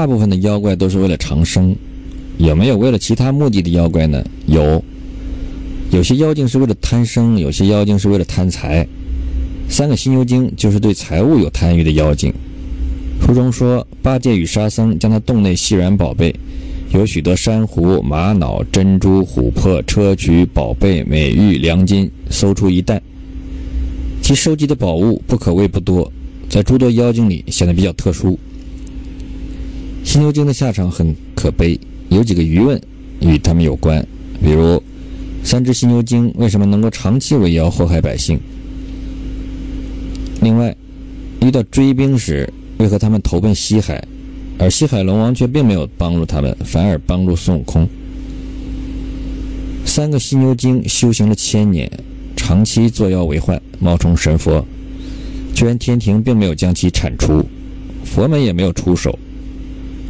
大部分的妖怪都是为了长生，有没有为了其他目的的妖怪呢？有，有些妖精是为了贪生，有些妖精是为了贪财。三个犀牛精就是对财物有贪欲的妖精。书中说，八戒与沙僧将他洞内细软宝贝，有许多珊瑚、玛瑙、珍珠、琥珀、砗磲、宝贝、美玉、良金，搜出一袋。其收集的宝物不可谓不多，在诸多妖精里显得比较特殊。犀牛精的下场很可悲，有几个疑问与他们有关，比如三只犀牛精为什么能够长期为妖祸害百姓？另外，遇到追兵时，为何他们投奔西海，而西海龙王却并没有帮助他们，反而帮助孙悟空？三个犀牛精修行了千年，长期作妖为患，冒充神佛，居然天庭并没有将其铲除，佛门也没有出手，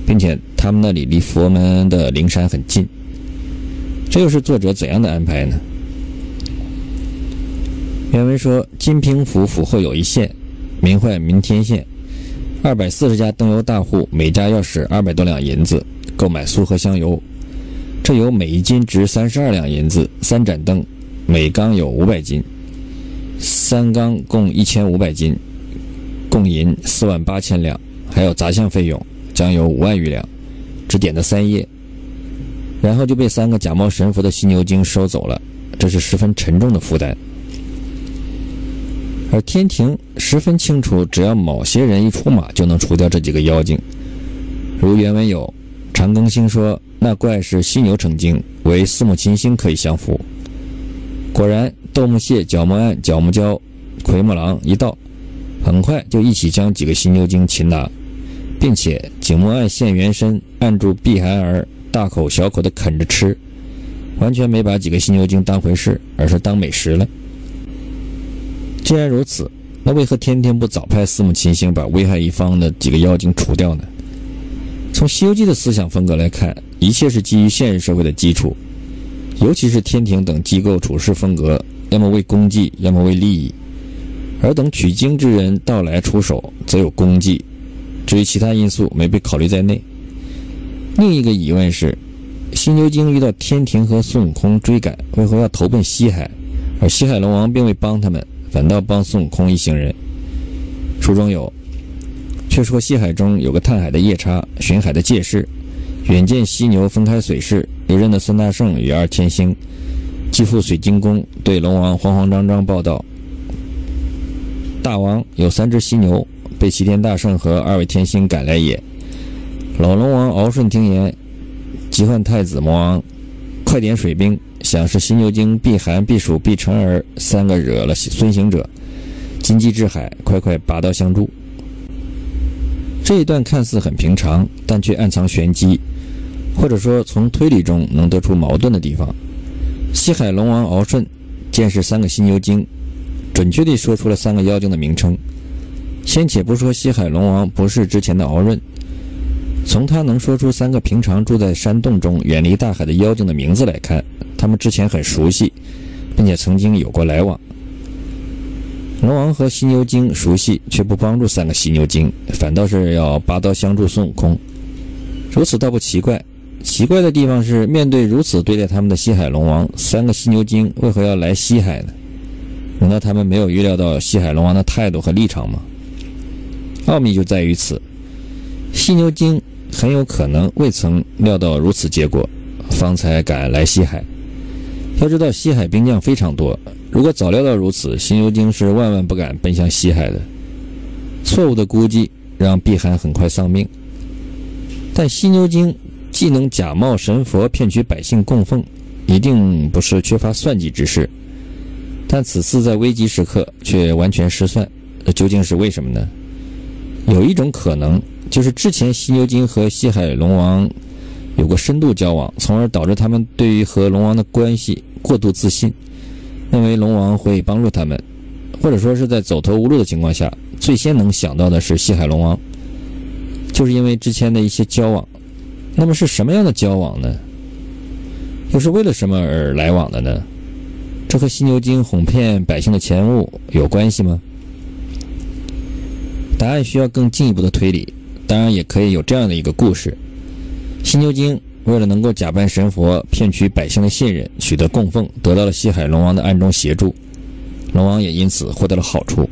并且他们那里离佛门的灵山很近，这又是作者怎样的安排呢？原文说：金平府府后有一县，名唤明天县，二百四十家灯油大户，每家要使二百多两银子购买酥和香油。这油每一斤值三十二两银子，三盏灯每缸有五百斤，三缸共一千五百斤，共银四万八千两，还有杂项费用，将有五万余两，只点了三夜，然后就被三个假冒神佛的犀牛精收走了，这是十分沉重的负担。而天庭十分清楚，只要某些人一出马，就能除掉这几个妖精。如原文有长庚星说：“那怪是犀牛成精，为四目琴星可以降服。”果然，斗木蟹、角木案、角木蛟、奎木狼一到，很快就一起将几个犀牛精擒拿，并且景木案现原身，按住碧孩儿，大口小口地啃着吃，完全没把几个犀牛精当回事，而是当美食了。既然如此，那为何天天不早派四目琴星把危害一方的几个妖精除掉呢？从《西游记》的思想风格来看，一切是基于现实社会的基础，尤其是天庭等机构处事风格，要么为功绩，要么为利益。而等取经之人到来出手，则有功绩。至于其他因素，没被考虑在内。另一个疑问是，犀牛精遇到天庭和孙悟空追赶，为何要投奔西海？而西海龙王并未帮他们。反倒帮孙悟空一行人。书中有，却说西海中有个探海的夜叉，巡海的介士，远见犀牛分开水势，又认得孙大圣与二天星，继赴水晶宫，对龙王慌慌张张报道：大王有三只犀牛，被齐天大圣和二位天星赶来也。老龙王敖顺听言，急唤太子魔王，快点水兵。想是犀牛精避寒、避暑、避尘儿三个惹了孙行者，金鸡至海，快快拔刀相助。这一段看似很平常，但却暗藏玄机，或者说从推理中能得出矛盾的地方。西海龙王敖顺见识三个犀牛精，准确地说出了三个妖精的名称。先且不说西海龙王不是之前的敖润，从他能说出三个平常住在山洞中、远离大海的妖精的名字来看。他们之前很熟悉，并且曾经有过来往。龙王和犀牛精熟悉，却不帮助三个犀牛精，反倒是要拔刀相助孙悟空。如此倒不奇怪，奇怪的地方是，面对如此对待他们的西海龙王，三个犀牛精为何要来西海呢？难道他们没有预料到西海龙王的态度和立场吗？奥秘就在于此，犀牛精很有可能未曾料到如此结果，方才赶来西海。要知道西海兵将非常多，如果早料到如此，犀牛精是万万不敢奔向西海的。错误的估计让碧寒很快丧命。但犀牛精既能假冒神佛骗取百姓供奉，一定不是缺乏算计之事。但此次在危急时刻却完全失算，究竟是为什么呢？有一种可能，就是之前犀牛精和西海龙王有过深度交往，从而导致他们对于和龙王的关系。过度自信，认为龙王会帮助他们，或者说是在走投无路的情况下，最先能想到的是西海龙王，就是因为之前的一些交往。那么是什么样的交往呢？又是为了什么而来往的呢？这和犀牛精哄骗百姓的钱物有关系吗？答案需要更进一步的推理，当然也可以有这样的一个故事：犀牛精为了能够假扮神佛，骗取百姓的信任，取得供奉，得到了西海龙王的暗中协助，龙王也因此获得了好处。